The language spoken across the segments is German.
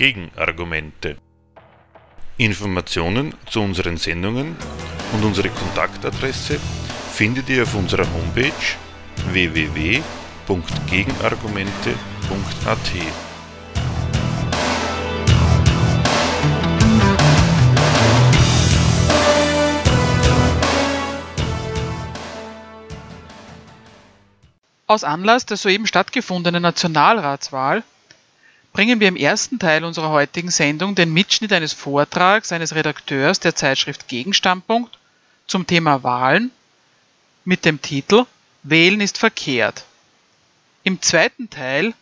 Gegenargumente. Informationen zu unseren Sendungen und unsere Kontaktadresse findet ihr auf unserer Homepage www.gegenargumente.at. Aus Anlass der soeben stattgefundenen Nationalratswahl bringen wir im ersten Teil unserer heutigen Sendung den Mitschnitt eines Vortrags eines Redakteurs der Zeitschrift Gegenstandpunkt zum Thema Wahlen mit dem Titel Wählen ist verkehrt. Im zweiten Teil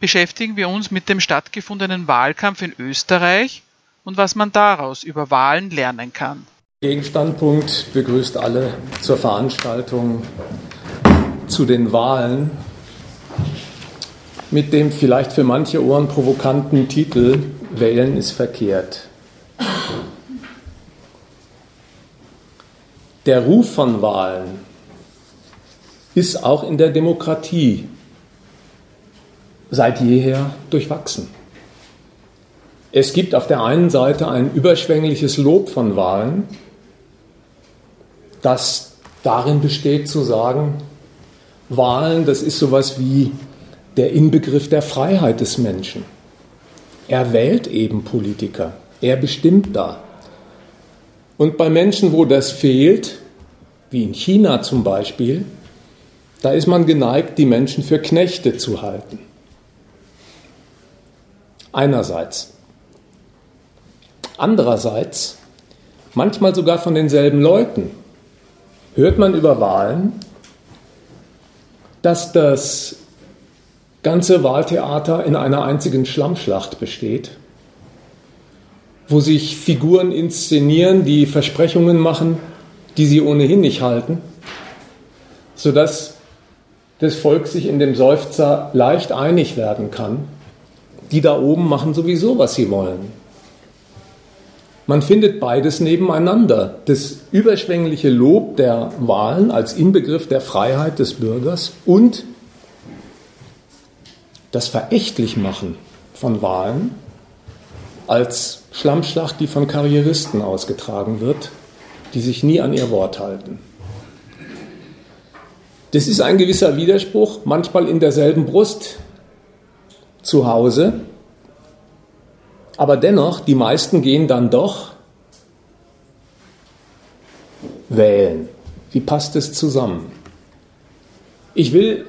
beschäftigen wir uns mit dem stattgefundenen Wahlkampf in Österreich und was man daraus über Wahlen lernen kann. Gegenstandpunkt begrüßt alle zur Veranstaltung zu den Wahlen mit dem vielleicht für manche Ohren provokanten Titel Wählen ist verkehrt. Der Ruf von Wahlen ist auch in der Demokratie seit jeher durchwachsen. Es gibt auf der einen Seite ein überschwängliches Lob von Wahlen, das darin besteht zu sagen, Wahlen, das ist sowas wie der Inbegriff der Freiheit des Menschen. Er wählt eben Politiker, er bestimmt da. Und bei Menschen, wo das fehlt, wie in China zum Beispiel, da ist man geneigt, die Menschen für Knechte zu halten. Einerseits. Andererseits, manchmal sogar von denselben Leuten, hört man über Wahlen, dass das ganze Wahltheater in einer einzigen Schlammschlacht besteht, wo sich Figuren inszenieren, die Versprechungen machen, die sie ohnehin nicht halten, sodass das Volk sich in dem Seufzer leicht einig werden kann. Die da oben machen sowieso, was sie wollen. Man findet beides nebeneinander. Das überschwängliche Lob der Wahlen als Inbegriff der Freiheit des Bürgers und das Verächtlichmachen von Wahlen als Schlammschlacht, die von Karrieristen ausgetragen wird, die sich nie an ihr Wort halten. Das ist ein gewisser Widerspruch, manchmal in derselben Brust zu Hause, aber dennoch, die meisten gehen dann doch wählen. Wie passt es zusammen? Ich will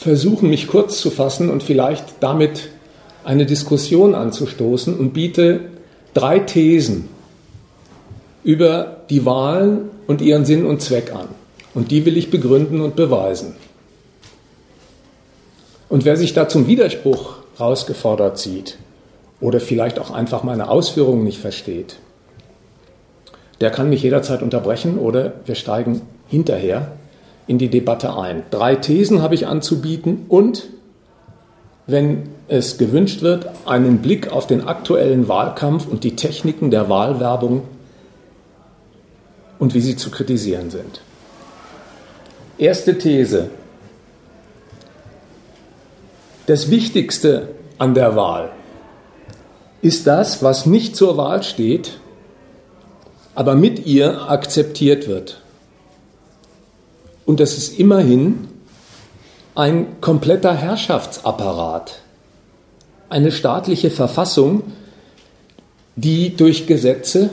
versuchen, mich kurz zu fassen und vielleicht damit eine Diskussion anzustoßen und biete drei Thesen über die Wahlen und ihren Sinn und Zweck an. Und die will ich begründen und beweisen. Und wer sich da zum Widerspruch herausgefordert sieht oder vielleicht auch einfach meine Ausführungen nicht versteht, der kann mich jederzeit unterbrechen oder wir steigen hinterher in die Debatte ein. Drei Thesen habe ich anzubieten und, wenn es gewünscht wird, einen Blick auf den aktuellen Wahlkampf und die Techniken der Wahlwerbung und wie sie zu kritisieren sind. Erste These. Das Wichtigste an der Wahl ist das, was nicht zur Wahl steht, aber mit ihr akzeptiert wird. Und das ist immerhin ein kompletter Herrschaftsapparat, eine staatliche Verfassung, die durch Gesetze,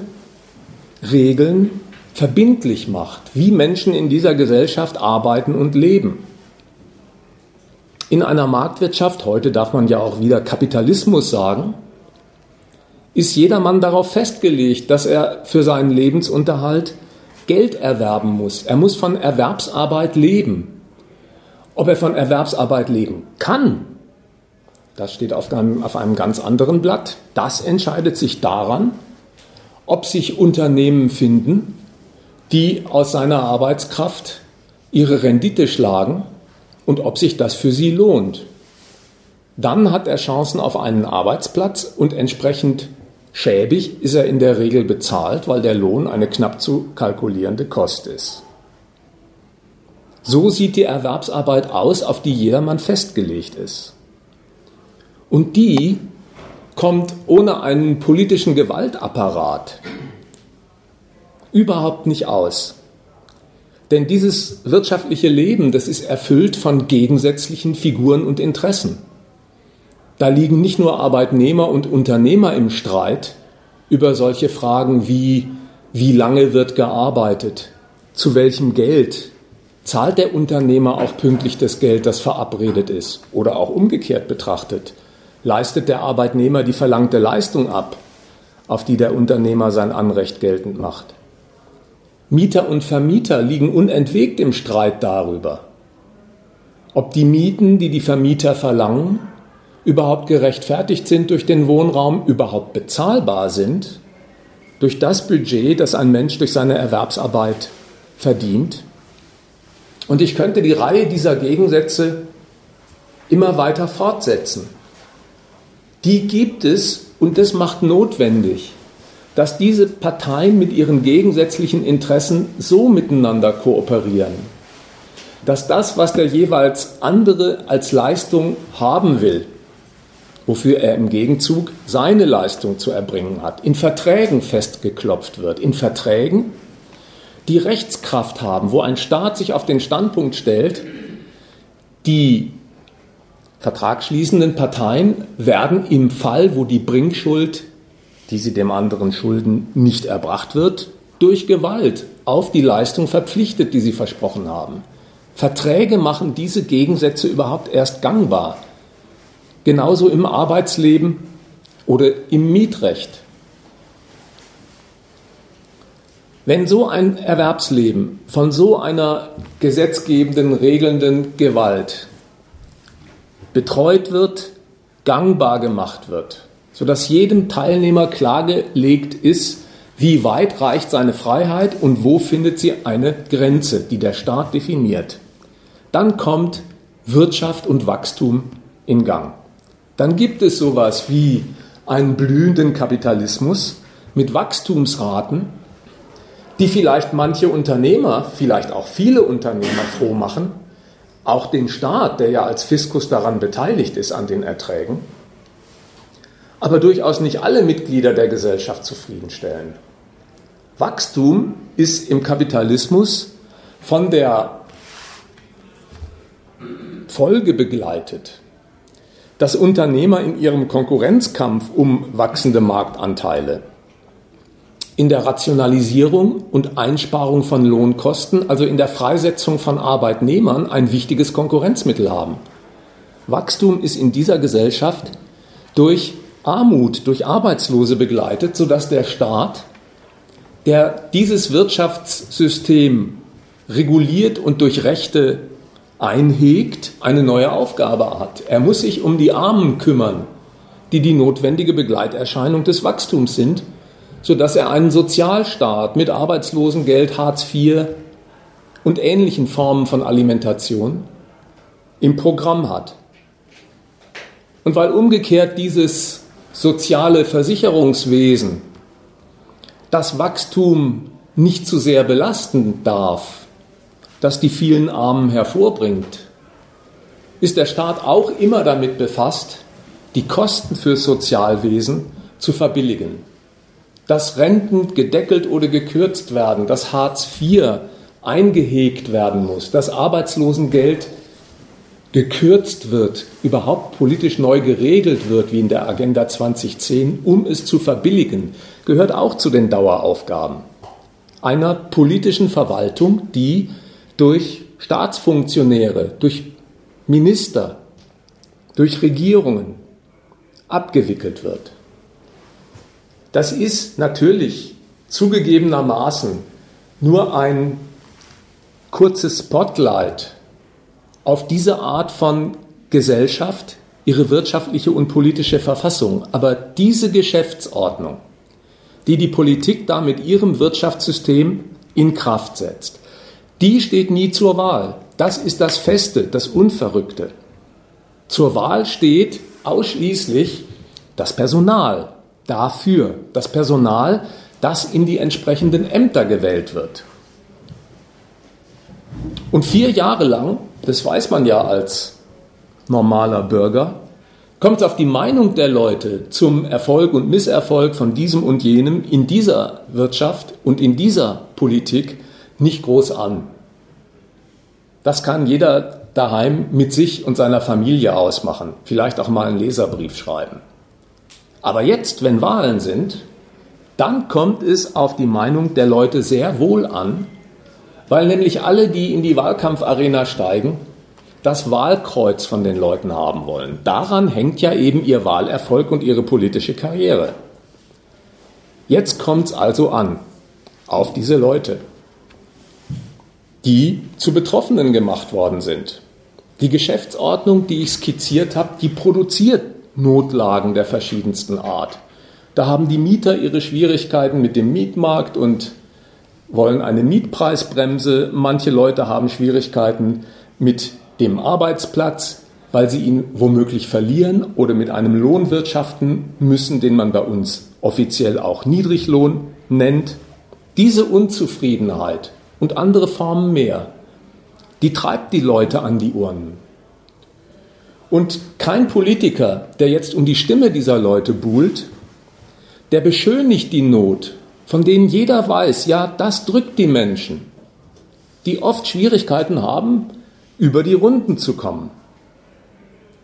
Regeln verbindlich macht, wie Menschen in dieser Gesellschaft arbeiten und leben. In einer Marktwirtschaft, heute darf man ja auch wieder Kapitalismus sagen, ist jedermann darauf festgelegt, dass er für seinen Lebensunterhalt Geld erwerben muss. Er muss von Erwerbsarbeit leben. Ob er von Erwerbsarbeit leben kann, das steht auf einem, auf einem ganz anderen Blatt. Das entscheidet sich daran, ob sich Unternehmen finden, die aus seiner Arbeitskraft ihre Rendite schlagen und ob sich das für sie lohnt. Dann hat er Chancen auf einen Arbeitsplatz und entsprechend schäbig ist er in der Regel bezahlt, weil der Lohn eine knapp zu kalkulierende Kost ist. So sieht die Erwerbsarbeit aus, auf die jedermann festgelegt ist. Und die kommt ohne einen politischen Gewaltapparat überhaupt nicht aus. Denn dieses wirtschaftliche Leben, das ist erfüllt von gegensätzlichen Figuren und Interessen. Da liegen nicht nur Arbeitnehmer und Unternehmer im Streit über solche Fragen wie, wie lange wird gearbeitet, zu welchem Geld, zahlt der Unternehmer auch pünktlich das Geld, das verabredet ist, oder auch umgekehrt betrachtet, leistet der Arbeitnehmer die verlangte Leistung ab, auf die der Unternehmer sein Anrecht geltend macht. Mieter und Vermieter liegen unentwegt im Streit darüber, ob die Mieten, die die Vermieter verlangen, überhaupt gerechtfertigt sind durch den Wohnraum, überhaupt bezahlbar sind, durch das Budget, das ein Mensch durch seine Erwerbsarbeit verdient. Und ich könnte die Reihe dieser Gegensätze immer weiter fortsetzen. Die gibt es und das macht notwendig, dass diese Parteien mit ihren gegensätzlichen Interessen so miteinander kooperieren, dass das, was der jeweils andere als Leistung haben will, wofür er im Gegenzug seine Leistung zu erbringen hat, in Verträgen festgeklopft wird, in Verträgen, die Rechtskraft haben, wo ein Staat sich auf den Standpunkt stellt, die vertragsschließenden Parteien werden im Fall, wo die Bringschuld die sie dem anderen schulden, nicht erbracht wird, durch Gewalt auf die Leistung verpflichtet, die sie versprochen haben. Verträge machen diese Gegensätze überhaupt erst gangbar. Genauso im Arbeitsleben oder im Mietrecht. Wenn so ein Erwerbsleben von so einer gesetzgebenden, regelnden Gewalt betreut wird, gangbar gemacht wird, sodass jedem Teilnehmer klargelegt ist, wie weit reicht seine Freiheit und wo findet sie eine Grenze, die der Staat definiert. Dann kommt Wirtschaft und Wachstum in Gang. Dann gibt es sowas wie einen blühenden Kapitalismus mit Wachstumsraten, die vielleicht manche Unternehmer, vielleicht auch viele Unternehmer froh machen, auch den Staat, der ja als Fiskus daran beteiligt ist an den Erträgen. Aber durchaus nicht alle Mitglieder der Gesellschaft zufriedenstellen. Wachstum ist im Kapitalismus von der Folge begleitet, dass Unternehmer in ihrem Konkurrenzkampf um wachsende Marktanteile in der Rationalisierung und Einsparung von Lohnkosten, also in der Freisetzung von Arbeitnehmern, ein wichtiges Konkurrenzmittel haben. Wachstum ist in dieser Gesellschaft durch Armut durch Arbeitslose begleitet, sodass der Staat, der dieses Wirtschaftssystem reguliert und durch Rechte einhegt, eine neue Aufgabe hat. Er muss sich um die Armen kümmern, die die notwendige Begleiterscheinung des Wachstums sind, sodass er einen Sozialstaat mit Arbeitslosengeld, Hartz IV und ähnlichen Formen von Alimentation im Programm hat. Und weil umgekehrt dieses soziale Versicherungswesen das Wachstum nicht zu sehr belasten darf, das die vielen Armen hervorbringt, ist der Staat auch immer damit befasst, die Kosten für Sozialwesen zu verbilligen. Dass Renten gedeckelt oder gekürzt werden, dass Hartz IV eingehegt werden muss, dass Arbeitslosengeld gekürzt wird, überhaupt politisch neu geregelt wird, wie in der Agenda 2010, um es zu verbilligen, gehört auch zu den Daueraufgaben einer politischen Verwaltung, die durch Staatsfunktionäre, durch Minister, durch Regierungen abgewickelt wird. Das ist natürlich zugegebenermaßen nur ein kurzes Spotlight auf diese Art von Gesellschaft, ihre wirtschaftliche und politische Verfassung. Aber diese Geschäftsordnung, die die Politik da mit ihrem Wirtschaftssystem in Kraft setzt, die steht nie zur Wahl. Das ist das Feste, das Unverrückte. Zur Wahl steht ausschließlich das Personal dafür, das Personal, das in die entsprechenden Ämter gewählt wird. Und vier Jahre lang das weiß man ja als normaler Bürger, Kommt es auf die Meinung der Leute zum Erfolg und Misserfolg von diesem und jenem in dieser Wirtschaft und in dieser Politik nicht groß an. Das kann jeder daheim mit sich und seiner Familie ausmachen, vielleicht auch mal einen Leserbrief schreiben. Aber jetzt, wenn Wahlen sind, dann kommt es auf die Meinung der Leute sehr wohl an, weil nämlich alle, die in die Wahlkampfarena steigen, das Wahlkreuz von den Leuten haben wollen. Daran hängt ja eben ihr Wahlerfolg und ihre politische Karriere. Jetzt kommt es also an auf diese Leute, die zu Betroffenen gemacht worden sind. Die Geschäftsordnung, die ich skizziert habe, die produziert Notlagen der verschiedensten Art. Da haben die Mieter ihre Schwierigkeiten mit dem Mietmarkt und wollen eine Mietpreisbremse. Manche Leute haben Schwierigkeiten mit dem Arbeitsplatz, weil sie ihn womöglich verlieren oder mit einem Lohn wirtschaften müssen, den man bei uns offiziell auch Niedriglohn nennt. Diese Unzufriedenheit und andere Formen mehr, die treibt die Leute an die Urnen. Und kein Politiker, der jetzt um die Stimme dieser Leute buhlt, der beschönigt die Not, von denen jeder weiß, ja, das drückt die Menschen, die oft Schwierigkeiten haben, über die Runden zu kommen.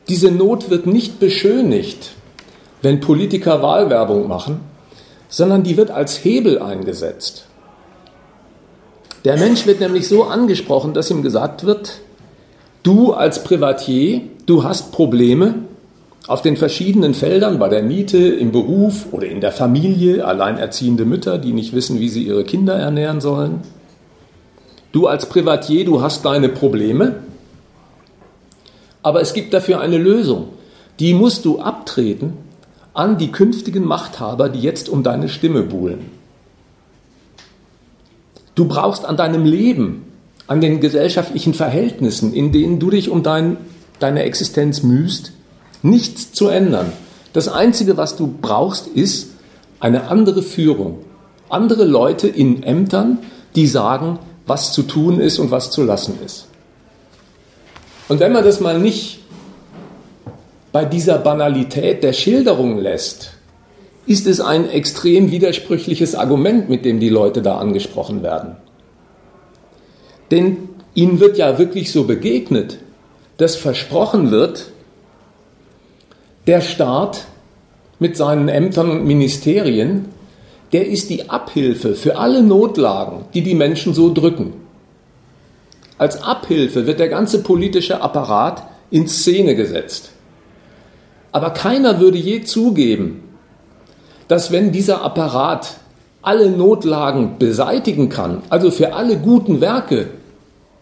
Diese Not wird nicht beschönigt, wenn Politiker Wahlwerbung machen, sondern die wird als Hebel eingesetzt. Der Mensch wird nämlich so angesprochen, dass ihm gesagt wird, du als Privatier, du hast Probleme auf den verschiedenen Feldern, bei der Miete, im Beruf oder in der Familie, alleinerziehende Mütter, die nicht wissen, wie sie ihre Kinder ernähren sollen. Du als Privatier, du hast deine Probleme, aber es gibt dafür eine Lösung. Die musst du abtreten an die künftigen Machthaber, die jetzt um deine Stimme buhlen. Du brauchst an deinem Leben, an den gesellschaftlichen Verhältnissen, in denen du dich um dein, deine Existenz mühst, nichts zu ändern. Das Einzige, was du brauchst, ist eine andere Führung. Andere Leute in Ämtern, die sagen, was zu tun ist und was zu lassen ist. Und wenn man das mal nicht bei dieser Banalität der Schilderung lässt, ist es ein extrem widersprüchliches Argument, mit dem die Leute da angesprochen werden. Denn ihnen wird ja wirklich so begegnet, dass versprochen wird, der Staat mit seinen Ämtern und Ministerien, der ist die Abhilfe für alle Notlagen, die die Menschen so drücken. Als Abhilfe wird der ganze politische Apparat in Szene gesetzt. Aber keiner würde je zugeben, dass wenn dieser Apparat alle Notlagen beseitigen kann, also für alle guten Werke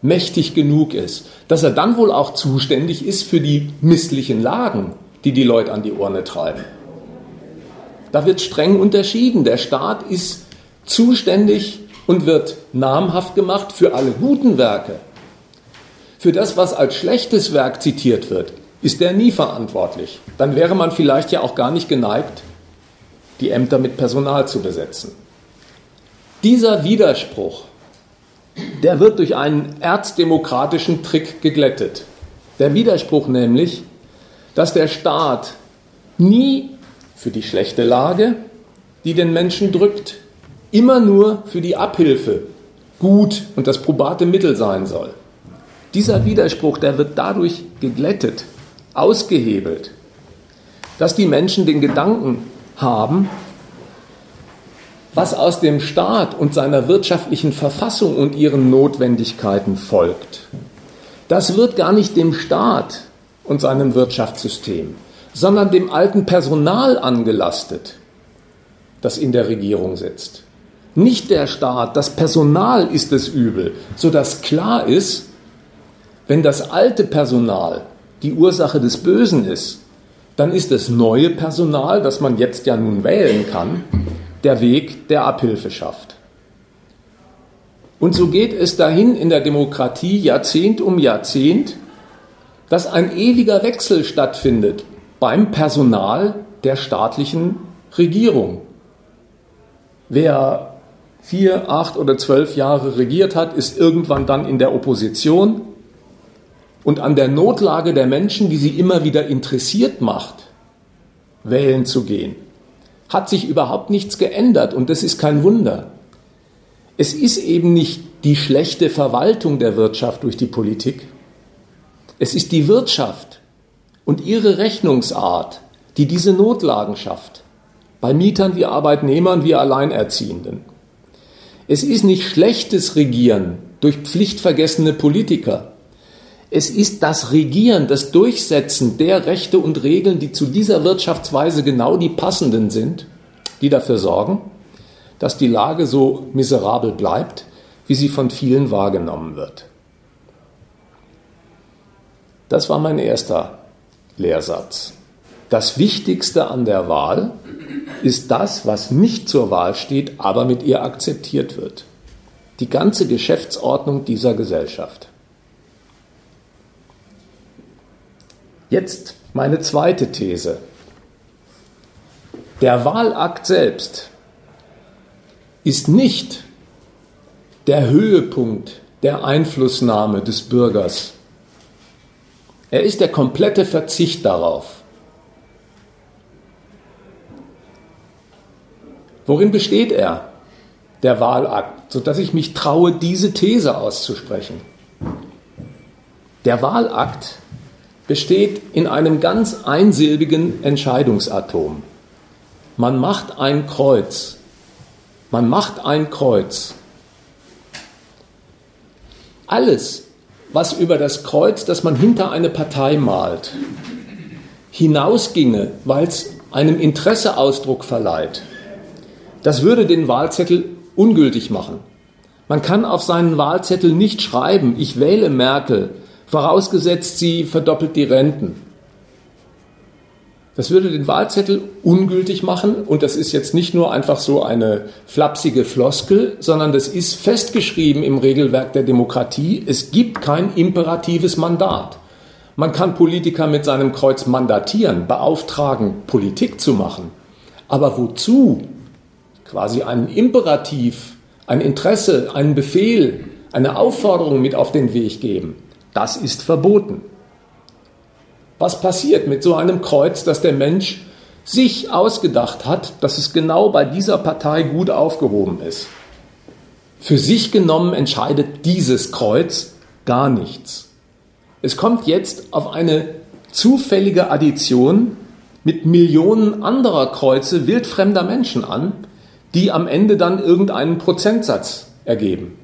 mächtig genug ist, dass er dann wohl auch zuständig ist für die misslichen Lagen, die die Leute an die Urne treiben. Da wird streng unterschieden. Der Staat ist zuständig und wird namhaft gemacht für alle guten Werke. Für das, was als schlechtes Werk zitiert wird, ist er nie verantwortlich. Dann wäre man vielleicht ja auch gar nicht geneigt, die Ämter mit Personal zu besetzen. Dieser Widerspruch, der wird durch einen erzdemokratischen Trick geglättet. Der Widerspruch nämlich, dass der Staat nie für die schlechte Lage, die den Menschen drückt, immer nur für die Abhilfe gut und das probate Mittel sein soll. Dieser Widerspruch, der wird dadurch geglättet, ausgehebelt, dass die Menschen den Gedanken haben, was aus dem Staat und seiner wirtschaftlichen Verfassung und ihren Notwendigkeiten folgt. Das wird gar nicht dem Staat und seinem Wirtschaftssystem, sondern dem alten Personal angelastet, das in der Regierung sitzt. Nicht der Staat, das Personal ist das Übel, sodass klar ist, wenn das alte Personal die Ursache des Bösen ist, dann ist das neue Personal, das man jetzt ja nun wählen kann, der Weg, der Abhilfe schafft. Und so geht es dahin in der Demokratie Jahrzehnt um Jahrzehnt, dass ein ewiger Wechsel stattfindet beim Personal der staatlichen Regierung. Wer vier, acht oder zwölf Jahre regiert hat, ist irgendwann dann in der Opposition und an der Notlage der Menschen, die sie immer wieder interessiert macht, wählen zu gehen, hat sich überhaupt nichts geändert und das ist kein Wunder. Es ist eben nicht die schlechte Verwaltung der Wirtschaft durch die Politik. Es ist die Wirtschaft und ihre Rechnungsart, die diese Notlagen schafft. Bei Mietern wie Arbeitnehmern wie Alleinerziehenden. Es ist nicht schlechtes Regieren durch pflichtvergessene Politiker. Es ist das Regieren, das Durchsetzen der Rechte und Regeln, die zu dieser Wirtschaftsweise genau die passenden sind, die dafür sorgen, dass die Lage so miserabel bleibt, wie sie von vielen wahrgenommen wird. Das war mein erster Lehrsatz. Das Wichtigste an der Wahl ist das, was nicht zur Wahl steht, aber mit ihr akzeptiert wird. Die ganze Geschäftsordnung dieser Gesellschaft. Jetzt meine zweite These. Der Wahlakt selbst ist nicht der Höhepunkt der Einflussnahme des Bürgers. Er ist der komplette Verzicht darauf. Worin besteht er, der Wahlakt, sodass ich mich traue, diese These auszusprechen? Der Wahlakt besteht in einem ganz einsilbigen Entscheidungsatom. Man macht ein Kreuz. Man macht ein Kreuz. Alles, was über das Kreuz, das man hinter eine Partei malt, hinausginge, weil es einem Interesse Ausdruck verleiht, das würde den Wahlzettel ungültig machen. Man kann auf seinen Wahlzettel nicht schreiben, ich wähle Merkel, vorausgesetzt sie verdoppelt die Renten. Das würde den Wahlzettel ungültig machen und das ist jetzt nicht nur einfach so eine flapsige Floskel, sondern das ist festgeschrieben im Regelwerk der Demokratie. Es gibt kein imperatives Mandat. Man kann Politiker mit seinem Kreuz mandatieren, beauftragen, Politik zu machen. Aber wozu? Quasi einen Imperativ, ein Interesse, einen Befehl, eine Aufforderung mit auf den Weg geben. Das ist verboten. Was passiert mit so einem Kreuz, das der Mensch sich ausgedacht hat, dass es genau bei dieser Partei gut aufgehoben ist? Für sich genommen entscheidet dieses Kreuz gar nichts. Es kommt jetzt auf eine zufällige Addition mit Millionen anderer Kreuze wildfremder Menschen an, die am Ende dann irgendeinen Prozentsatz ergeben.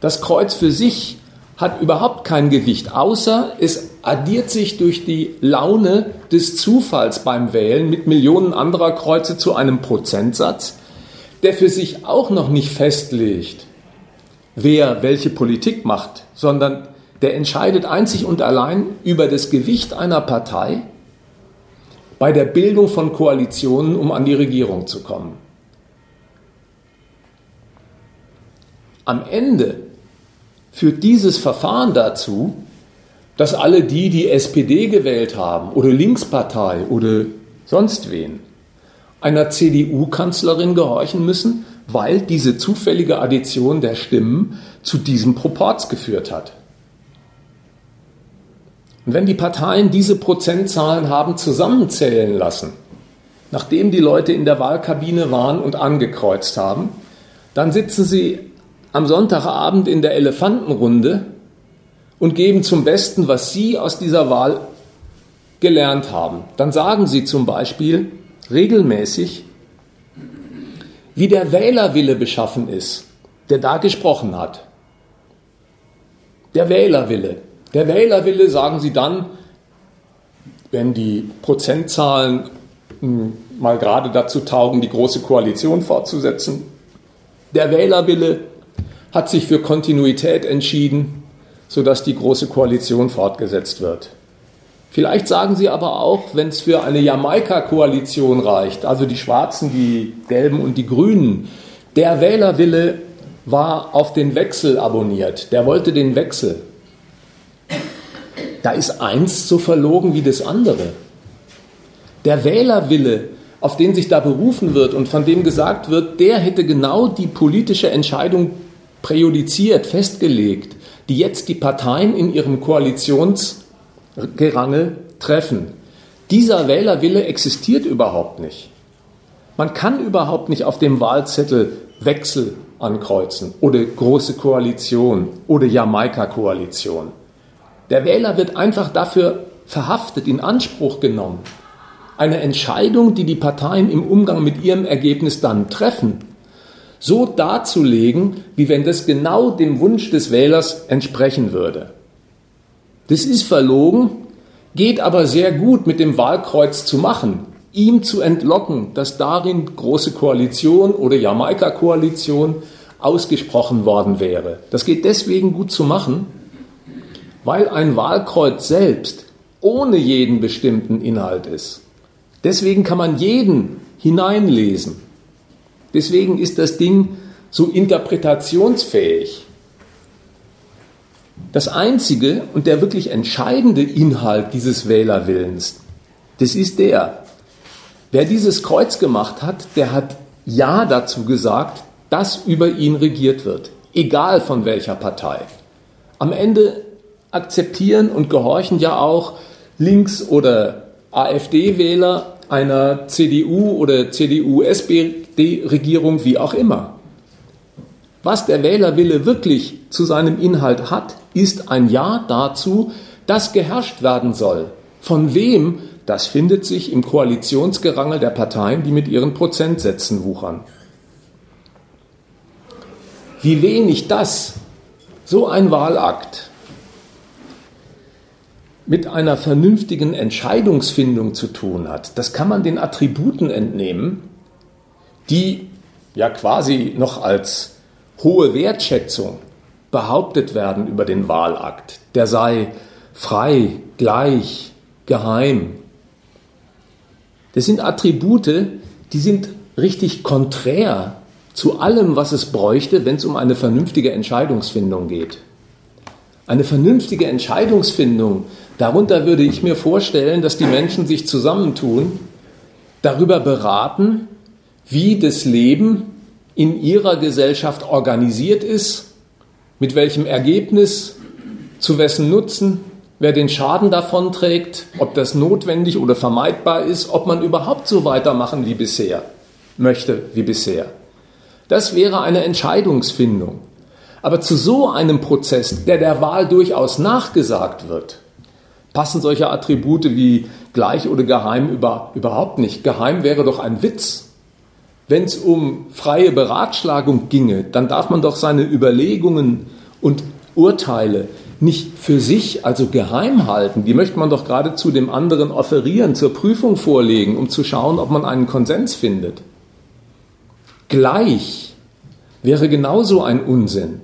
Das Kreuz für sich hat überhaupt kein Gewicht, außer es addiert sich durch die Laune des Zufalls beim Wählen mit Millionen anderer Kreuze zu einem Prozentsatz, der für sich auch noch nicht festlegt, wer welche Politik macht, sondern der entscheidet einzig und allein über das Gewicht einer Partei bei der Bildung von Koalitionen, um an die Regierung zu kommen. Am Ende führt dieses Verfahren dazu, dass alle die, die SPD gewählt haben oder Linkspartei oder sonst wen, einer CDU-Kanzlerin gehorchen müssen, weil diese zufällige Addition der Stimmen zu diesem Proporz geführt hat. Und wenn die Parteien diese Prozentzahlen haben zusammenzählen lassen, nachdem die Leute in der Wahlkabine waren und angekreuzt haben, dann sitzen sie am Sonntagabend in der Elefantenrunde und geben zum Besten, was Sie aus dieser Wahl gelernt haben. Dann sagen Sie zum Beispiel regelmäßig, wie der Wählerwille beschaffen ist, der da gesprochen hat. Der Wählerwille. Der Wählerwille, sagen Sie dann, wenn die Prozentzahlen hm, mal gerade dazu taugen, die große Koalition fortzusetzen. Der Wählerwille hat sich für Kontinuität entschieden, sodass die Große Koalition fortgesetzt wird. Vielleicht sagen Sie aber auch, wenn es für eine Jamaika-Koalition reicht, also die Schwarzen, die Gelben und die Grünen, der Wählerwille war auf den Wechsel abonniert, der wollte den Wechsel. Da ist eins so verlogen wie das andere. Der Wählerwille, auf den sich da berufen wird und von dem gesagt wird, der hätte genau die politische Entscheidung präjudiziert, festgelegt, die jetzt die Parteien in ihrem Koalitionsgerangel treffen. Dieser Wählerwille existiert überhaupt nicht. Man kann überhaupt nicht auf dem Wahlzettel Wechsel ankreuzen oder große Koalition oder Jamaika-Koalition. Der Wähler wird einfach dafür verhaftet, in Anspruch genommen. Eine Entscheidung, die die Parteien im Umgang mit ihrem Ergebnis dann treffen, so darzulegen, wie wenn das genau dem Wunsch des Wählers entsprechen würde. Das ist verlogen, geht aber sehr gut mit dem Wahlkreuz zu machen, ihm zu entlocken, dass darin große Koalition oder Jamaika-Koalition ausgesprochen worden wäre. Das geht deswegen gut zu machen, weil ein Wahlkreuz selbst ohne jeden bestimmten Inhalt ist. Deswegen kann man jeden hineinlesen. Deswegen ist das Ding so interpretationsfähig. Das einzige und der wirklich entscheidende Inhalt dieses Wählerwillens, das ist der, wer dieses Kreuz gemacht hat, der hat Ja dazu gesagt, dass über ihn regiert wird, egal von welcher Partei. Am Ende akzeptieren und gehorchen ja auch Links- oder AfD-Wähler einer CDU oder CDU-SPD-Regierung, wie auch immer. Was der Wählerwille wirklich zu seinem Inhalt hat, ist ein Ja dazu, dass geherrscht werden soll. Von wem, das findet sich im Koalitionsgerangel der Parteien, die mit ihren Prozentsätzen wuchern. Wie wenig das, so ein Wahlakt, mit einer vernünftigen Entscheidungsfindung zu tun hat, das kann man den Attributen entnehmen, die ja quasi noch als hohe Wertschätzung behauptet werden über den Wahlakt. Der sei frei, gleich, geheim. Das sind Attribute, die sind richtig konträr zu allem, was es bräuchte, wenn es um eine vernünftige Entscheidungsfindung geht. Eine vernünftige Entscheidungsfindung Darunter würde ich mir vorstellen, dass die Menschen sich zusammentun, darüber beraten, wie das Leben in ihrer Gesellschaft organisiert ist, mit welchem Ergebnis, zu wessen Nutzen, wer den Schaden davon trägt, ob das notwendig oder vermeidbar ist, ob man überhaupt so weitermachen wie bisher möchte wie bisher. Das wäre eine Entscheidungsfindung. Aber zu so einem Prozess, der der Wahl durchaus nachgesagt wird, passen solche Attribute wie gleich oder geheim über, überhaupt nicht. Geheim wäre doch ein Witz. Wenn es um freie Beratschlagung ginge, dann darf man doch seine Überlegungen und Urteile nicht für sich, also geheim halten. Die möchte man doch geradezu dem anderen offerieren, zur Prüfung vorlegen, um zu schauen, ob man einen Konsens findet. Gleich wäre genauso ein Unsinn.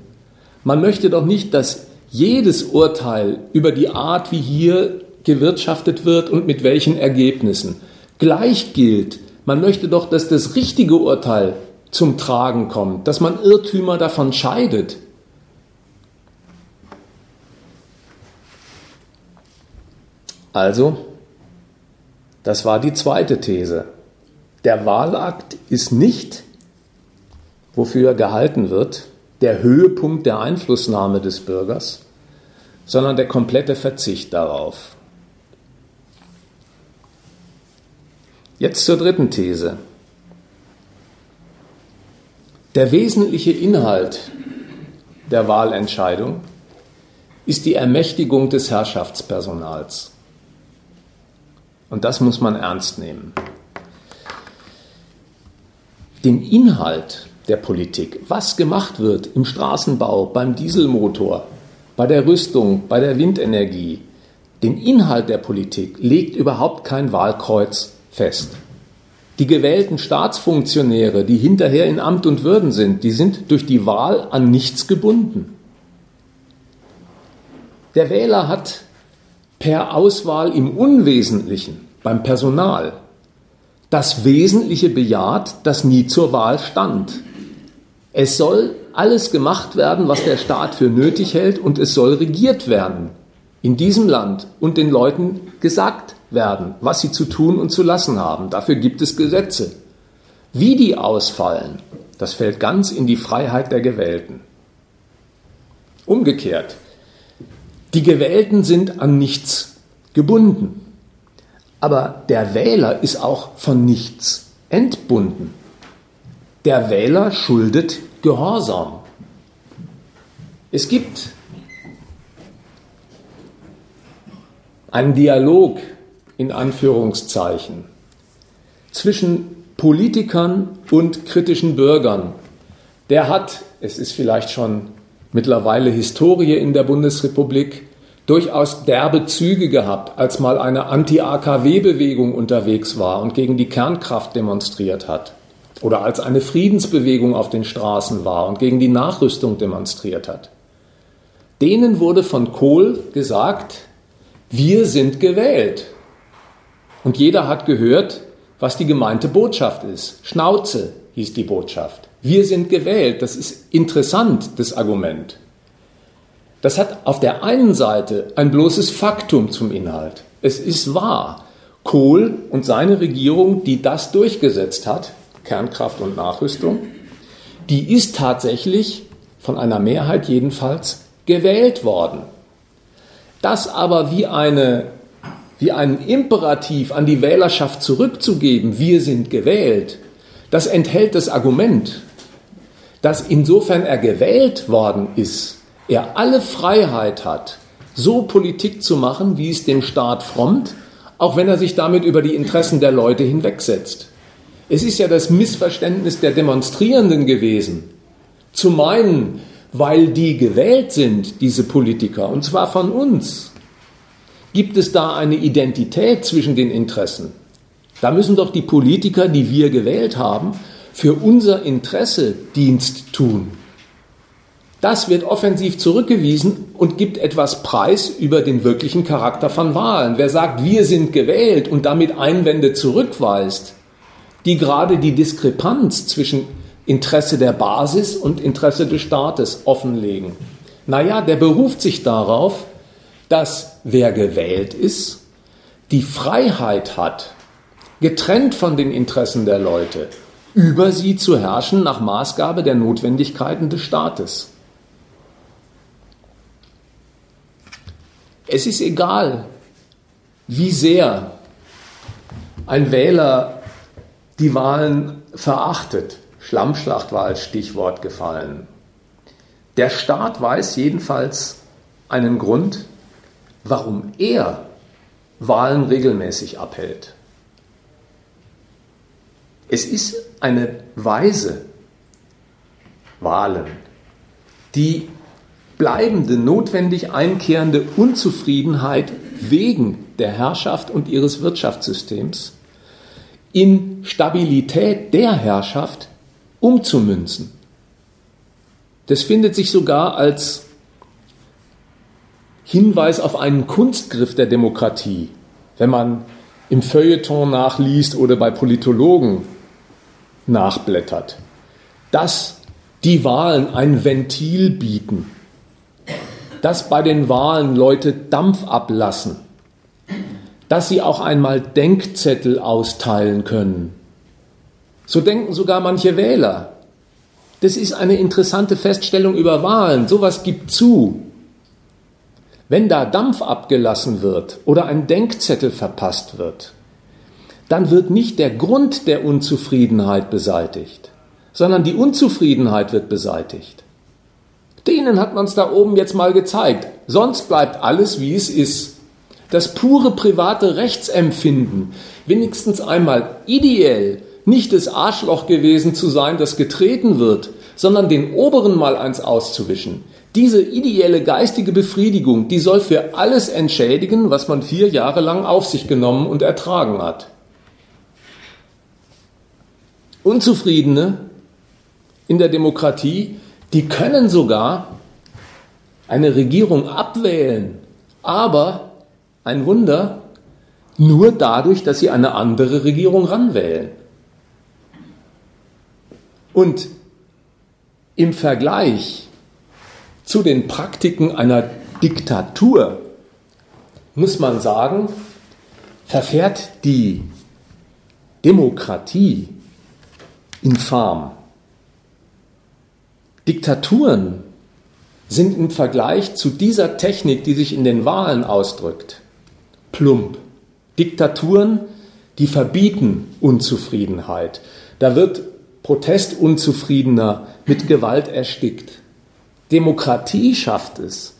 Man möchte doch nicht, dass jedes Urteil über die Art, wie hier gewirtschaftet wird und mit welchen Ergebnissen gleich gilt. Man möchte doch, dass das richtige Urteil zum Tragen kommt, dass man Irrtümer davon scheidet. Also, das war die zweite These. Der Wahlakt ist nicht, wofür er gehalten wird, der Höhepunkt der Einflussnahme des Bürgers, sondern der komplette Verzicht darauf. Jetzt zur dritten These. Der wesentliche Inhalt der Wahlentscheidung ist die Ermächtigung des Herrschaftspersonals. Und das muss man ernst nehmen. Den Inhalt der Politik, was gemacht wird im Straßenbau, beim Dieselmotor, bei der Rüstung, bei der Windenergie, den Inhalt der Politik legt überhaupt kein Wahlkreuz fest. Die gewählten Staatsfunktionäre, die hinterher in Amt und Würden sind, die sind durch die Wahl an nichts gebunden. Der Wähler hat per Auswahl im Unwesentlichen beim Personal das Wesentliche bejaht, das nie zur Wahl stand. Es soll alles gemacht werden, was der Staat für nötig hält und es soll regiert werden in diesem Land und den Leuten gesagt werden, was sie zu tun und zu lassen haben. Dafür gibt es Gesetze. Wie die ausfallen, das fällt ganz in die Freiheit der Gewählten. Umgekehrt, Die Gewählten sind an nichts gebunden. Aber der Wähler ist auch von nichts entbunden. Der Wähler schuldet Gehorsam. Es gibt einen Dialog in Anführungszeichen zwischen Politikern und kritischen Bürgern. Der hat, es ist vielleicht schon mittlerweile Historie in der Bundesrepublik, durchaus derbe Züge gehabt, als mal eine Anti-AKW-Bewegung unterwegs war und gegen die Kernkraft demonstriert hat. Oder als eine Friedensbewegung auf den Straßen war und gegen die Nachrüstung demonstriert hat. Denen wurde von Kohl gesagt, wir sind gewählt. Und jeder hat gehört, was die gemeinte Botschaft ist. Schnauze hieß die Botschaft. Wir sind gewählt. Das ist interessant, das Argument. Das hat auf der einen Seite ein bloßes Faktum zum Inhalt. Es ist wahr. Kohl und seine Regierung, die das durchgesetzt hat, Kernkraft und Nachrüstung, die ist tatsächlich von einer Mehrheit jedenfalls gewählt worden. Das aber wie, eine, wie einen Imperativ an die Wählerschaft zurückzugeben, wir sind gewählt, das enthält das Argument, dass insofern er gewählt worden ist, er alle Freiheit hat, so Politik zu machen, wie es dem Staat frommt, auch wenn er sich damit über die Interessen der Leute hinwegsetzt. Es ist ja das Missverständnis der Demonstrierenden gewesen, zu meinen, weil die gewählt sind, diese Politiker, und zwar von uns, gibt es da eine Identität zwischen den Interessen. Da müssen doch die Politiker, die wir gewählt haben, für unser Interesse Dienst tun. Das wird offensiv zurückgewiesen und gibt etwas Preis über den wirklichen Charakter von Wahlen. Wer sagt, wir sind gewählt und damit Einwände zurückweist, die gerade die Diskrepanz zwischen Interesse der Basis und Interesse des Staates offenlegen. Naja, der beruft sich darauf, dass wer gewählt ist, die Freiheit hat, getrennt von den Interessen der Leute, über sie zu herrschen nach Maßgabe der Notwendigkeiten des Staates. Es ist egal, wie sehr ein Wähler die Wahlen verachtet. Schlammschlacht war als Stichwort gefallen. Der Staat weiß jedenfalls einen Grund, warum er Wahlen regelmäßig abhält. Es ist eine Weise, Wahlen, die bleibende, notwendig einkehrende Unzufriedenheit wegen der Herrschaft und ihres Wirtschaftssystems in Stabilität der Herrschaft umzumünzen. Das findet sich sogar als Hinweis auf einen Kunstgriff der Demokratie, wenn man im Feuilleton nachliest oder bei Politologen nachblättert, dass die Wahlen ein Ventil bieten dass bei den Wahlen Leute Dampf ablassen, dass sie auch einmal Denkzettel austeilen können. So denken sogar manche Wähler. Das ist eine interessante Feststellung über Wahlen. Sowas gibt zu. Wenn da Dampf abgelassen wird oder ein Denkzettel verpasst wird, dann wird nicht der Grund der Unzufriedenheit beseitigt, sondern die Unzufriedenheit wird beseitigt. Denen hat man es da oben jetzt mal gezeigt. Sonst bleibt alles, wie es ist. Das pure private Rechtsempfinden, wenigstens einmal ideell, nicht das Arschloch gewesen zu sein, das getreten wird, sondern den oberen mal eins auszuwischen. Diese ideelle geistige Befriedigung, die soll für alles entschädigen, was man vier Jahre lang auf sich genommen und ertragen hat. Unzufriedene in der Demokratie die können sogar eine Regierung abwählen, aber ein Wunder, nur dadurch, dass sie eine andere Regierung ranwählen. Und im Vergleich zu den Praktiken einer Diktatur muss man sagen, verfährt die Demokratie infam. Diktaturen sind im Vergleich zu dieser Technik, die sich in den Wahlen ausdrückt, plump. Diktaturen, die verbieten Unzufriedenheit. Da wird Protestunzufriedener mit Gewalt erstickt. Demokratie schafft es,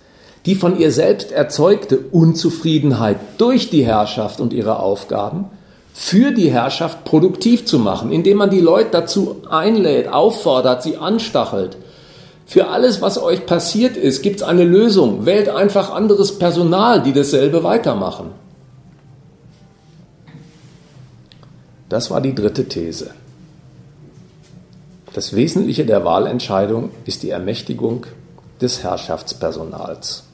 die von ihr selbst erzeugte Unzufriedenheit durch die Herrschaft und ihre Aufgaben für die Herrschaft produktiv zu machen, indem man die Leute dazu einlädt, auffordert, sie anstachelt. Für alles, was euch passiert ist, gibt es eine Lösung. Wählt einfach anderes Personal, die dasselbe weitermachen. Das war die dritte These. Das Wesentliche der Wahlentscheidung ist die Ermächtigung des Herrschaftspersonals.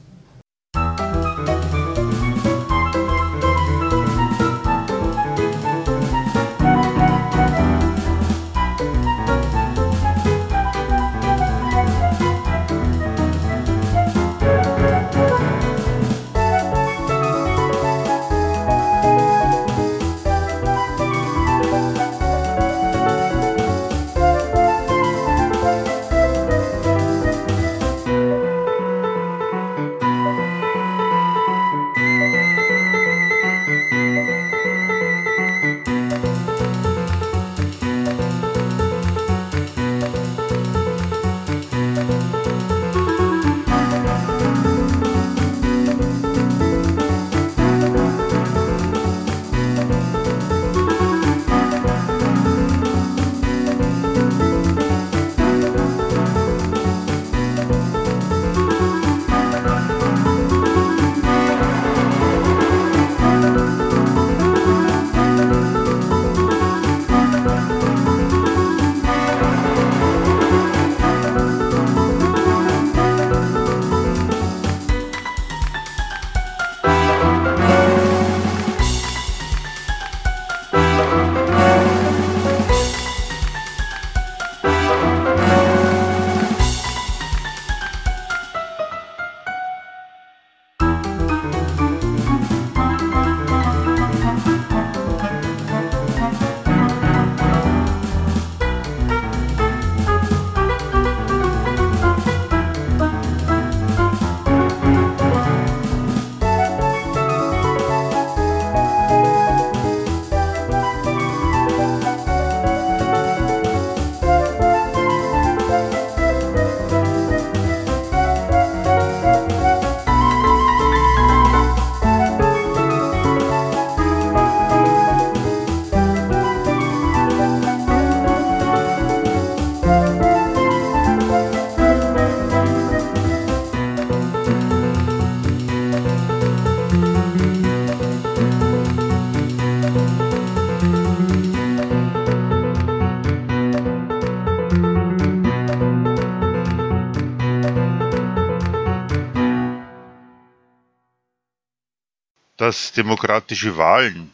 Dass demokratische Wahlen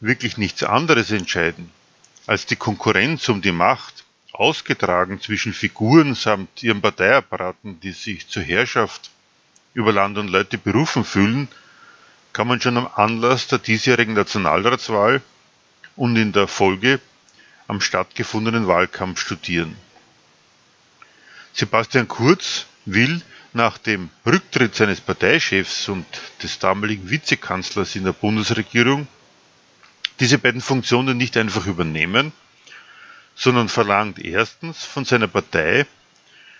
wirklich nichts anderes entscheiden als die Konkurrenz um die Macht, ausgetragen zwischen Figuren samt ihren Parteiapparaten, die sich zur Herrschaft über Land und Leute berufen fühlen, kann man schon am Anlass der diesjährigen Nationalratswahl und in der Folge am stattgefundenen Wahlkampf studieren. Sebastian Kurz will nach dem Rücktritt seines Parteichefs und des damaligen Vizekanzlers in der Bundesregierung diese beiden Funktionen nicht einfach übernehmen, sondern verlangt erstens von seiner Partei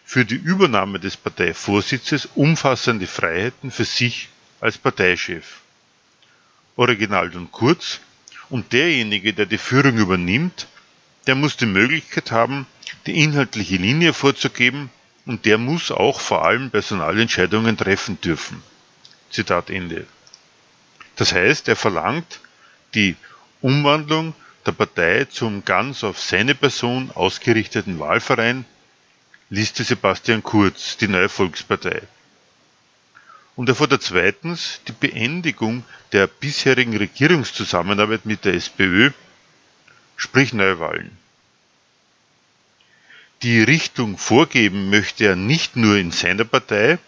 für die Übernahme des Parteivorsitzes umfassende Freiheiten für sich als Parteichef. Original und kurz, und derjenige, der die Führung übernimmt, der muss die Möglichkeit haben, die inhaltliche Linie vorzugeben und der muss auch vor allem Personalentscheidungen treffen dürfen. Zitat Ende. Das heißt, er verlangt die Umwandlung der Partei zum ganz auf seine Person ausgerichteten Wahlverein, Liste Sebastian Kurz, die Neue Volkspartei. Und er fordert zweitens die Beendigung der bisherigen Regierungszusammenarbeit mit der SPÖ, sprich Neuwahlen. Die Richtung vorgeben möchte er nicht nur in seiner Partei,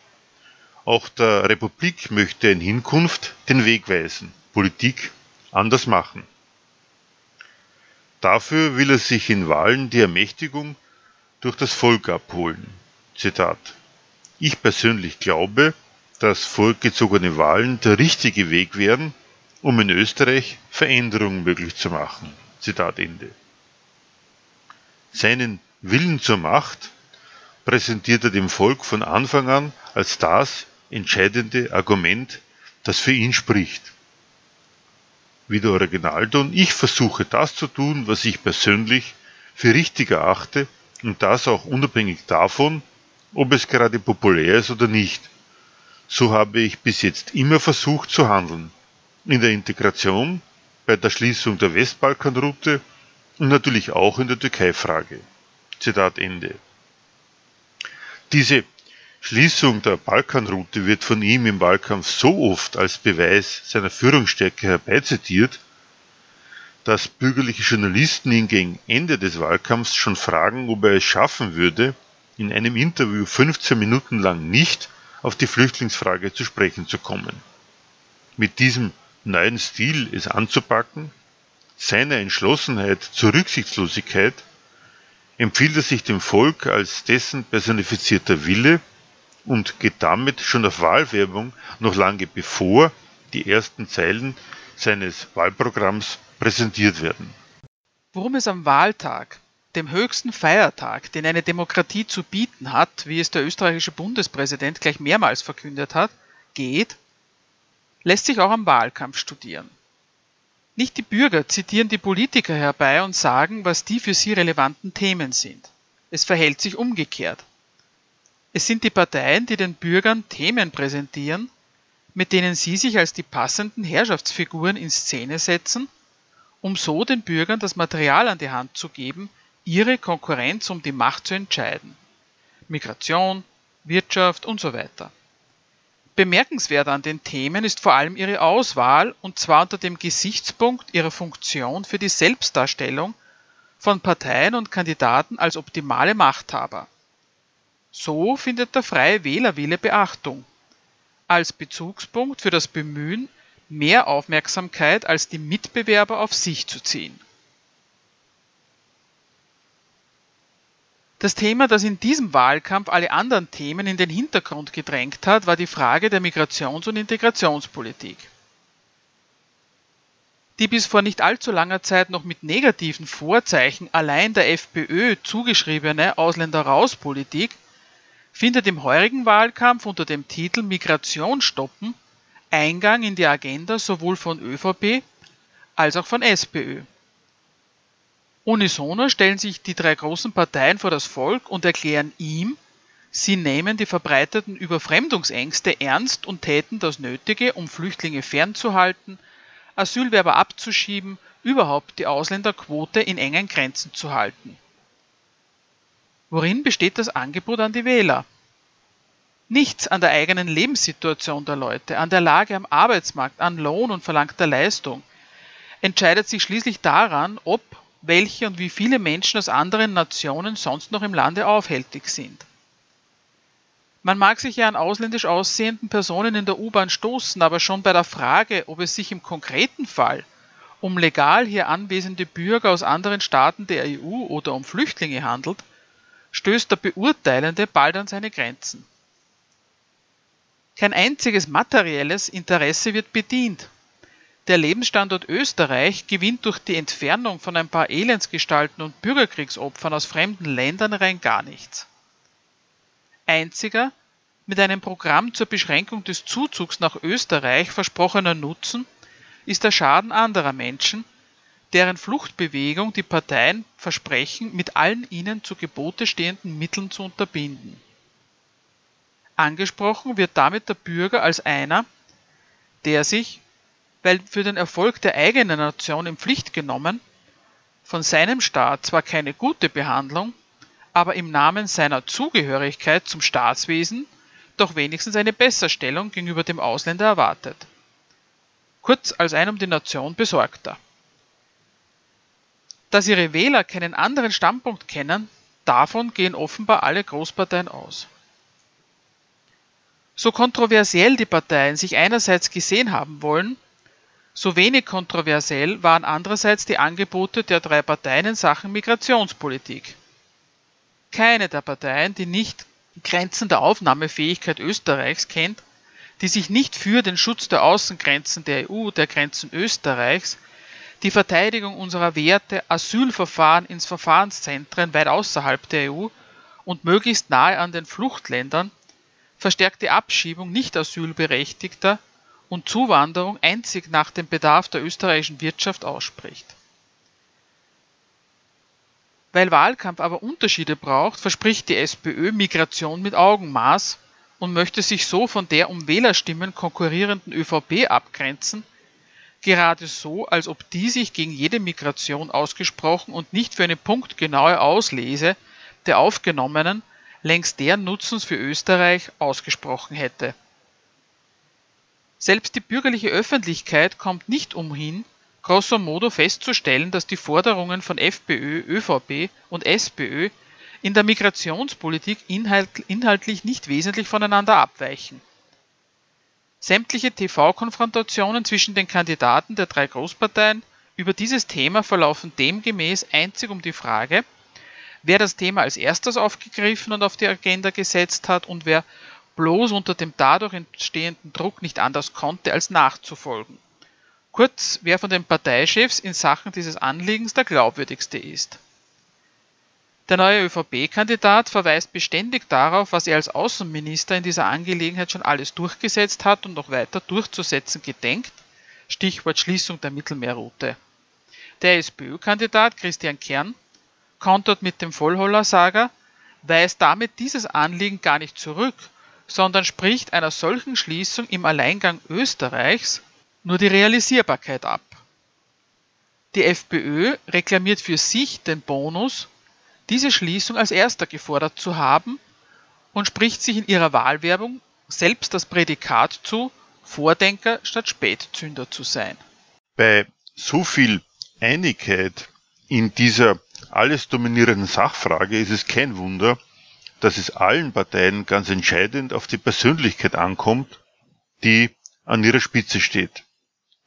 auch der Republik möchte er in Hinkunft den Weg weisen, Politik anders machen. Dafür will er sich in Wahlen die Ermächtigung durch das Volk abholen. Zitat. Ich persönlich glaube, dass vorgezogene Wahlen der richtige Weg wären, um in Österreich Veränderungen möglich zu machen. Zitat Ende. Seinen Willen zur Macht präsentiert er dem Volk von Anfang an als das entscheidende Argument, das für ihn spricht. Wie der Originalton, ich versuche das zu tun, was ich persönlich für richtig erachte und das auch unabhängig davon, ob es gerade populär ist oder nicht. So habe ich bis jetzt immer versucht zu handeln. In der Integration, bei der Schließung der Westbalkanroute und natürlich auch in der Türkei-Frage. Zitat Ende. Diese Schließung der Balkanroute wird von ihm im Wahlkampf so oft als Beweis seiner Führungsstärke herbeizitiert, dass bürgerliche Journalisten ihn gegen Ende des Wahlkampfs schon fragen, ob er es schaffen würde, in einem Interview 15 Minuten lang nicht auf die Flüchtlingsfrage zu sprechen zu kommen. Mit diesem neuen Stil es anzupacken, seiner Entschlossenheit zur Rücksichtslosigkeit, empfiehlt er sich dem Volk als dessen personifizierter Wille und geht damit schon auf Wahlwerbung noch lange bevor die ersten Zeilen seines Wahlprogramms präsentiert werden. Worum es am Wahltag, dem höchsten Feiertag, den eine Demokratie zu bieten hat, wie es der österreichische Bundespräsident gleich mehrmals verkündet hat, geht, lässt sich auch am Wahlkampf studieren. Nicht die Bürger zitieren die Politiker herbei und sagen, was die für sie relevanten Themen sind. Es verhält sich umgekehrt. Es sind die Parteien, die den Bürgern Themen präsentieren, mit denen sie sich als die passenden Herrschaftsfiguren in Szene setzen, um so den Bürgern das Material an die Hand zu geben, ihre Konkurrenz um die Macht zu entscheiden. Migration, Wirtschaft und so weiter. Bemerkenswert an den Themen ist vor allem ihre Auswahl, und zwar unter dem Gesichtspunkt ihrer Funktion für die Selbstdarstellung von Parteien und Kandidaten als optimale Machthaber. So findet der freie Wählerwille Beachtung. Als Bezugspunkt für das Bemühen, mehr Aufmerksamkeit als die Mitbewerber auf sich zu ziehen. Das Thema, das in diesem Wahlkampf alle anderen Themen in den Hintergrund gedrängt hat, war die Frage der Migrations- und Integrationspolitik. Die bis vor nicht allzu langer Zeit noch mit negativen Vorzeichen allein der FPÖ zugeschriebene Ausländer-Raus-Politik findet im heurigen Wahlkampf unter dem Titel Migration stoppen Eingang in die Agenda sowohl von ÖVP als auch von SPÖ. Unisono stellen sich die drei großen Parteien vor das Volk und erklären ihm, sie nehmen die verbreiteten Überfremdungsängste ernst und täten das Nötige, um Flüchtlinge fernzuhalten, Asylwerber abzuschieben, überhaupt die Ausländerquote in engen Grenzen zu halten. Worin besteht das Angebot an die Wähler? Nichts an der eigenen Lebenssituation der Leute, an der Lage am Arbeitsmarkt, an Lohn und verlangter Leistung entscheidet sich schließlich daran, ob, welche und wie viele Menschen aus anderen Nationen sonst noch im Lande aufhältig sind. Man mag sich ja an ausländisch aussehenden Personen in der U-Bahn stoßen, aber schon bei der Frage, ob es sich im konkreten Fall um legal hier anwesende Bürger aus anderen Staaten der EU oder um Flüchtlinge handelt, stößt der Beurteilende bald an seine Grenzen. Kein einziges materielles Interesse wird bedient. Der Lebensstandort Österreich gewinnt durch die Entfernung von ein paar Elendsgestalten und Bürgerkriegsopfern aus fremden Ländern rein gar nichts. Einziger, mit einem Programm zur Beschränkung des Zuzugs nach Österreich versprochener Nutzen ist der Schaden anderer Menschen, deren Fluchtbewegung die Parteien versprechen, mit allen ihnen zu Gebote stehenden Mitteln zu unterbinden. Angesprochen wird damit der Bürger als einer, der sich, weil für den Erfolg der eigenen Nation in Pflicht genommen, von seinem Staat zwar keine gute Behandlung, aber im Namen seiner Zugehörigkeit zum Staatswesen doch wenigstens eine Besserstellung gegenüber dem Ausländer erwartet. Kurz als ein um die Nation besorgter. Dass ihre Wähler keinen anderen Standpunkt kennen, davon gehen offenbar alle Großparteien aus. So kontroversiell die Parteien sich einerseits gesehen haben wollen, so wenig kontroversiell waren andererseits die Angebote der drei Parteien in Sachen Migrationspolitik. Keine der Parteien, die nicht Grenzen der Aufnahmefähigkeit Österreichs kennt, die sich nicht für den Schutz der Außengrenzen der EU, der Grenzen Österreichs, die Verteidigung unserer Werte, Asylverfahren ins Verfahrenszentren weit außerhalb der EU und möglichst nahe an den Fluchtländern, verstärkte Abschiebung nicht asylberechtigter und Zuwanderung einzig nach dem Bedarf der österreichischen Wirtschaft ausspricht. Weil Wahlkampf aber Unterschiede braucht, verspricht die SPÖ Migration mit Augenmaß und möchte sich so von der um Wählerstimmen konkurrierenden ÖVP abgrenzen, gerade so, als ob die sich gegen jede Migration ausgesprochen und nicht für eine punktgenaue Auslese der Aufgenommenen längst deren Nutzens für Österreich ausgesprochen hätte. Selbst die bürgerliche Öffentlichkeit kommt nicht umhin, grosso modo festzustellen, dass die Forderungen von FPÖ, ÖVP und SPÖ in der Migrationspolitik inhaltlich nicht wesentlich voneinander abweichen. Sämtliche TV-Konfrontationen zwischen den Kandidaten der drei Großparteien über dieses Thema verlaufen demgemäß einzig um die Frage, wer das Thema als erstes aufgegriffen und auf die Agenda gesetzt hat und wer bloß unter dem dadurch entstehenden Druck nicht anders konnte, als nachzufolgen. Kurz, wer von den Parteichefs in Sachen dieses Anliegens der glaubwürdigste ist. Der neue ÖVP-Kandidat verweist beständig darauf, was er als Außenminister in dieser Angelegenheit schon alles durchgesetzt hat und noch weiter durchzusetzen gedenkt, Stichwort Schließung der Mittelmeerroute. Der SPÖ-Kandidat Christian Kern kontert mit dem Vollholler-Sager, weist damit dieses Anliegen gar nicht zurück, sondern spricht einer solchen Schließung im Alleingang Österreichs nur die Realisierbarkeit ab. Die FPÖ reklamiert für sich den Bonus, diese Schließung als erster gefordert zu haben und spricht sich in ihrer Wahlwerbung selbst das Prädikat zu, Vordenker statt Spätzünder zu sein. Bei so viel Einigkeit in dieser alles dominierenden Sachfrage ist es kein Wunder, dass es allen Parteien ganz entscheidend auf die Persönlichkeit ankommt, die an ihrer Spitze steht.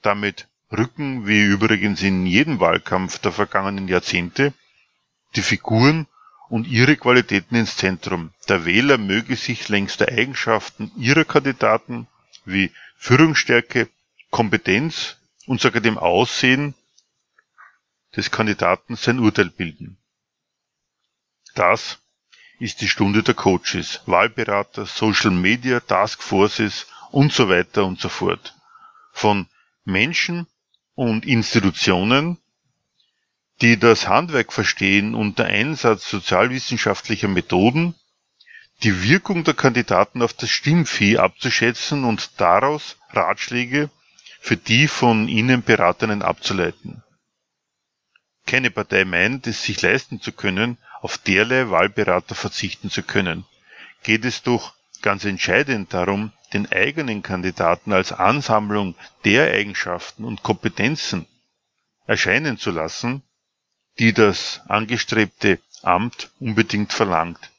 Damit rücken, wie übrigens in jedem Wahlkampf der vergangenen Jahrzehnte, die Figuren und ihre Qualitäten ins Zentrum. Der Wähler möge sich längst der Eigenschaften ihrer Kandidaten wie Führungsstärke, Kompetenz und sogar dem Aussehen des Kandidaten sein Urteil bilden. Das ist die Stunde der Coaches, Wahlberater, Social Media, Task Forces und so weiter und so fort. Von Menschen und Institutionen, die das Handwerk verstehen unter Einsatz sozialwissenschaftlicher Methoden, die Wirkung der Kandidaten auf das Stimmvieh abzuschätzen und daraus Ratschläge für die von ihnen Beratenen abzuleiten. Keine Partei meint, es sich leisten zu können, auf derlei Wahlberater verzichten zu können, geht es doch ganz entscheidend darum, den eigenen Kandidaten als Ansammlung der Eigenschaften und Kompetenzen erscheinen zu lassen, die das angestrebte Amt unbedingt verlangt.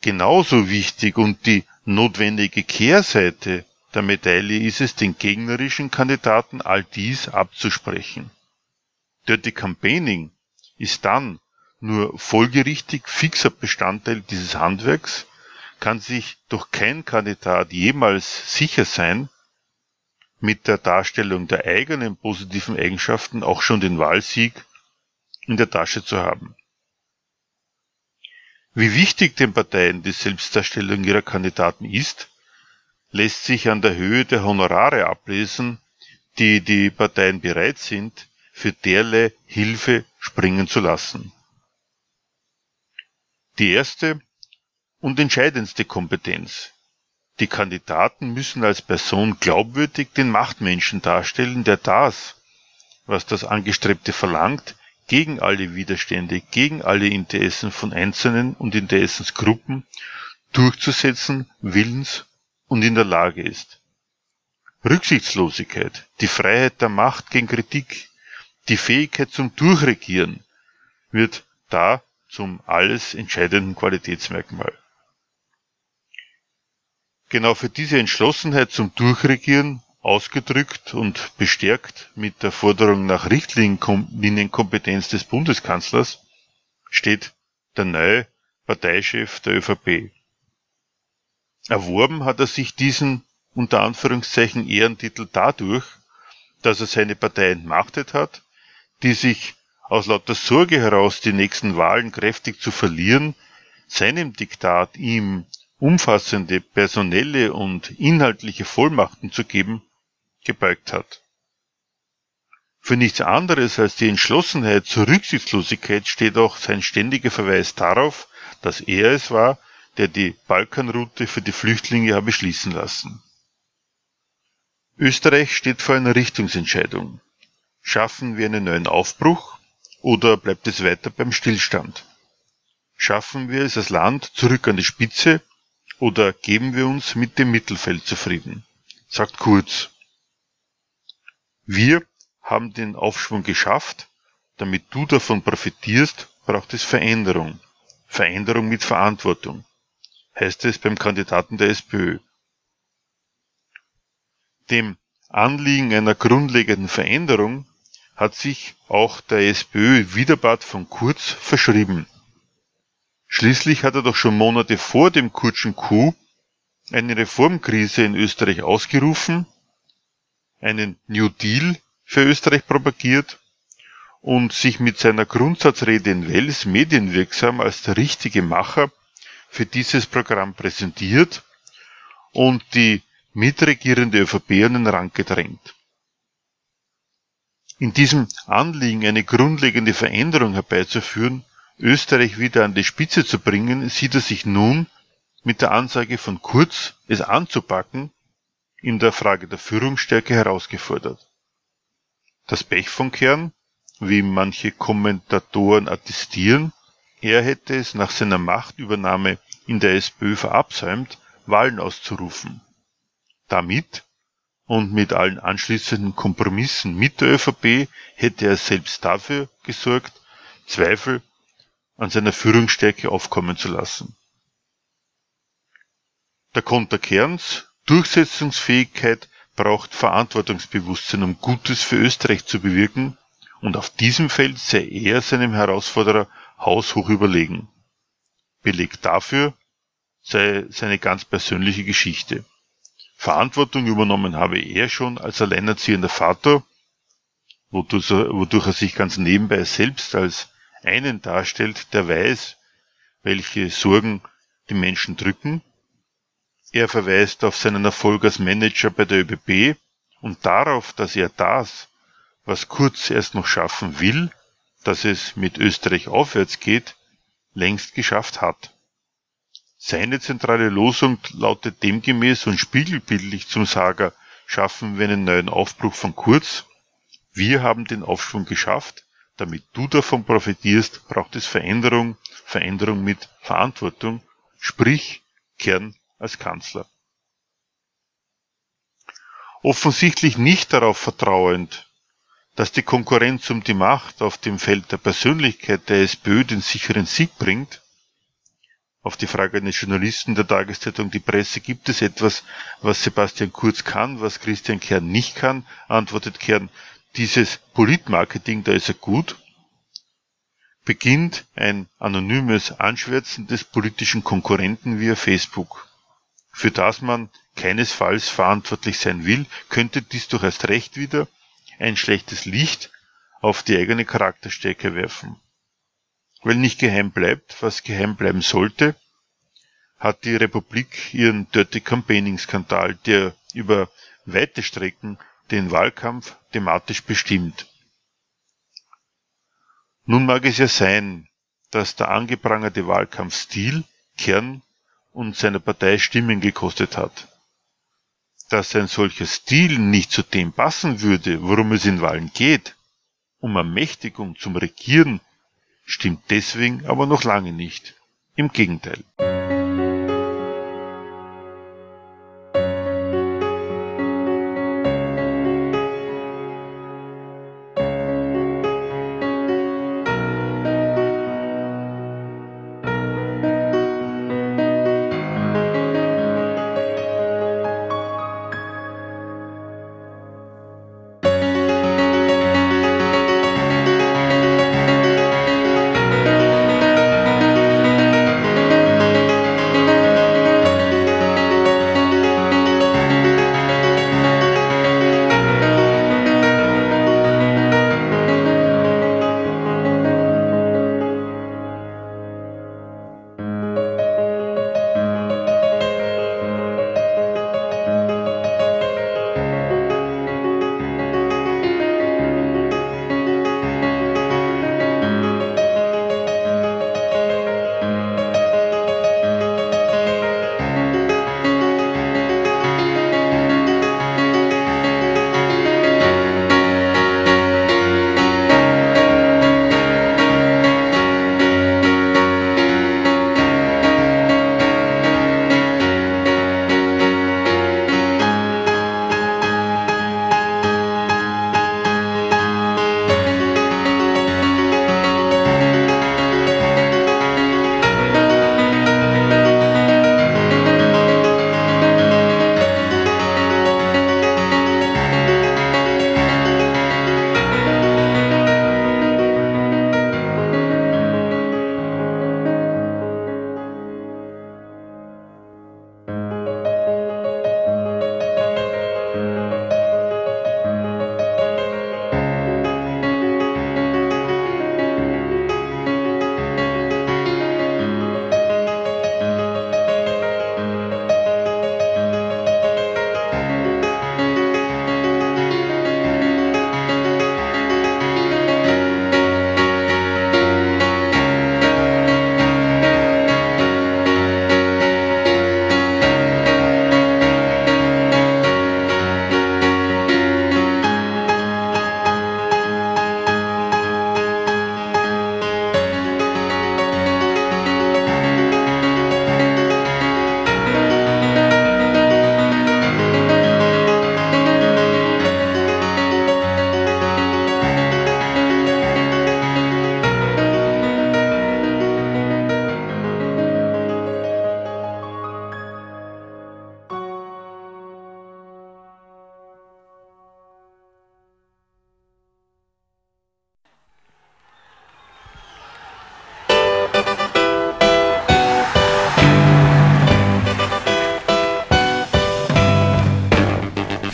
Genauso wichtig und die notwendige Kehrseite der Medaille ist es, den gegnerischen Kandidaten all dies abzusprechen. Dirty Campaigning ist dann nur folgerichtig fixer Bestandteil dieses Handwerks, kann sich doch kein Kandidat jemals sicher sein, mit der Darstellung der eigenen positiven Eigenschaften auch schon den Wahlsieg in der Tasche zu haben. Wie wichtig den Parteien die Selbstdarstellung ihrer Kandidaten ist, lässt sich an der Höhe der Honorare ablesen, die die Parteien bereit sind, für derlei Hilfe springen zu lassen. Die erste und entscheidendste Kompetenz. Die Kandidaten müssen als Person glaubwürdig den Machtmenschen darstellen, der das, was das Angestrebte verlangt, gegen alle Widerstände, gegen alle Interessen von Einzelnen und Interessensgruppen durchzusetzen willens und in der Lage ist. Rücksichtslosigkeit, die Freiheit der Macht gegen Kritik, die Fähigkeit zum Durchregieren wird da zum alles entscheidenden Qualitätsmerkmal. Genau für diese Entschlossenheit zum Durchregieren, ausgedrückt und bestärkt mit der Forderung nach Richtlinienkompetenz des Bundeskanzlers, steht der neue Parteichef der ÖVP. Erworben hat er sich diesen unter Anführungszeichen Ehrentitel dadurch, dass er seine Partei entmachtet hat, die sich aus lauter Sorge heraus, die nächsten Wahlen kräftig zu verlieren, seinem Diktat, ihm umfassende personelle und inhaltliche Vollmachten zu geben, gebeugt hat. Für nichts anderes als die Entschlossenheit zur Rücksichtslosigkeit steht auch sein ständiger Verweis darauf, dass er es war, der die Balkanroute für die Flüchtlinge habe schließen lassen. Österreich steht vor einer Richtungsentscheidung. Schaffen wir einen neuen Aufbruch oder bleibt es weiter beim Stillstand? Schaffen wir es als Land zurück an die Spitze oder geben wir uns mit dem Mittelfeld zufrieden? Sagt Kurz. Wir haben den Aufschwung geschafft. Damit du davon profitierst, braucht es Veränderung. Veränderung mit Verantwortung, heißt es beim Kandidaten der SPÖ. Dem Anliegen einer grundlegenden Veränderung hat sich auch der SPÖ Widerbart von Kurz verschrieben. Schließlich hat er doch schon Monate vor dem Kurschen Coup eine Reformkrise in Österreich ausgerufen, einen New Deal für Österreich propagiert und sich mit seiner Grundsatzrede in Wels medienwirksam als der richtige Macher für dieses Programm präsentiert und die mitregierende ÖVP an den Rand gedrängt. In diesem Anliegen, eine grundlegende Veränderung herbeizuführen, Österreich wieder an die Spitze zu bringen, sieht er sich nun mit der Ansage von Kurz, es anzupacken, in der Frage der Führungsstärke herausgefordert. Das Pech von Kern, wie manche Kommentatoren attestieren, er hätte es nach seiner Machtübernahme in der SPÖ verabsäumt, Wahlen auszurufen. Damit und mit allen anschließenden Kompromissen mit der ÖVP hätte er selbst dafür gesorgt, Zweifel an seiner Führungsstärke aufkommen zu lassen. Der Konter Kerns Durchsetzungsfähigkeit braucht Verantwortungsbewusstsein, um Gutes für Österreich zu bewirken, und auf diesem Feld sei er seinem Herausforderer haushoch überlegen. Beleg dafür sei seine ganz persönliche Geschichte. Verantwortung übernommen habe er schon als alleinerziehender Vater, wodurch er, wodurch er sich ganz nebenbei selbst als einen darstellt, der weiß, welche Sorgen die Menschen drücken er verweist auf seinen Erfolg als Manager bei der ÖBB und darauf, dass er das, was Kurz erst noch schaffen will, dass es mit Österreich aufwärts geht, längst geschafft hat. Seine zentrale Losung lautet demgemäß und spiegelbildlich zum Sager Schaffen wir einen neuen Aufbruch von Kurz. Wir haben den Aufschwung geschafft. Damit du davon profitierst, braucht es Veränderung, Veränderung mit Verantwortung, sprich Kern als Kanzler. Offensichtlich nicht darauf vertrauend, dass die Konkurrenz um die Macht auf dem Feld der Persönlichkeit der SPÖ den sicheren Sieg bringt, auf die Frage eines Journalisten der Tageszeitung Die Presse, gibt es etwas, was Sebastian Kurz kann, was Christian Kern nicht kann, antwortet Kern, dieses Politmarketing, da ist er gut, beginnt ein anonymes Anschwärzen des politischen Konkurrenten via Facebook. Für das man keinesfalls verantwortlich sein will, könnte dies doch erst recht wieder ein schlechtes Licht auf die eigene Charakterstärke werfen. Weil nicht geheim bleibt, was geheim bleiben sollte, hat die Republik ihren Dirty Campaigning Skandal, der über weite Strecken den Wahlkampf thematisch bestimmt. Nun mag es ja sein, dass der angeprangerte Wahlkampfstil Kern und seiner Partei Stimmen gekostet hat. Dass ein solcher Stil nicht zu dem passen würde, worum es in Wahlen geht, um Ermächtigung zum Regieren, stimmt deswegen aber noch lange nicht. Im Gegenteil.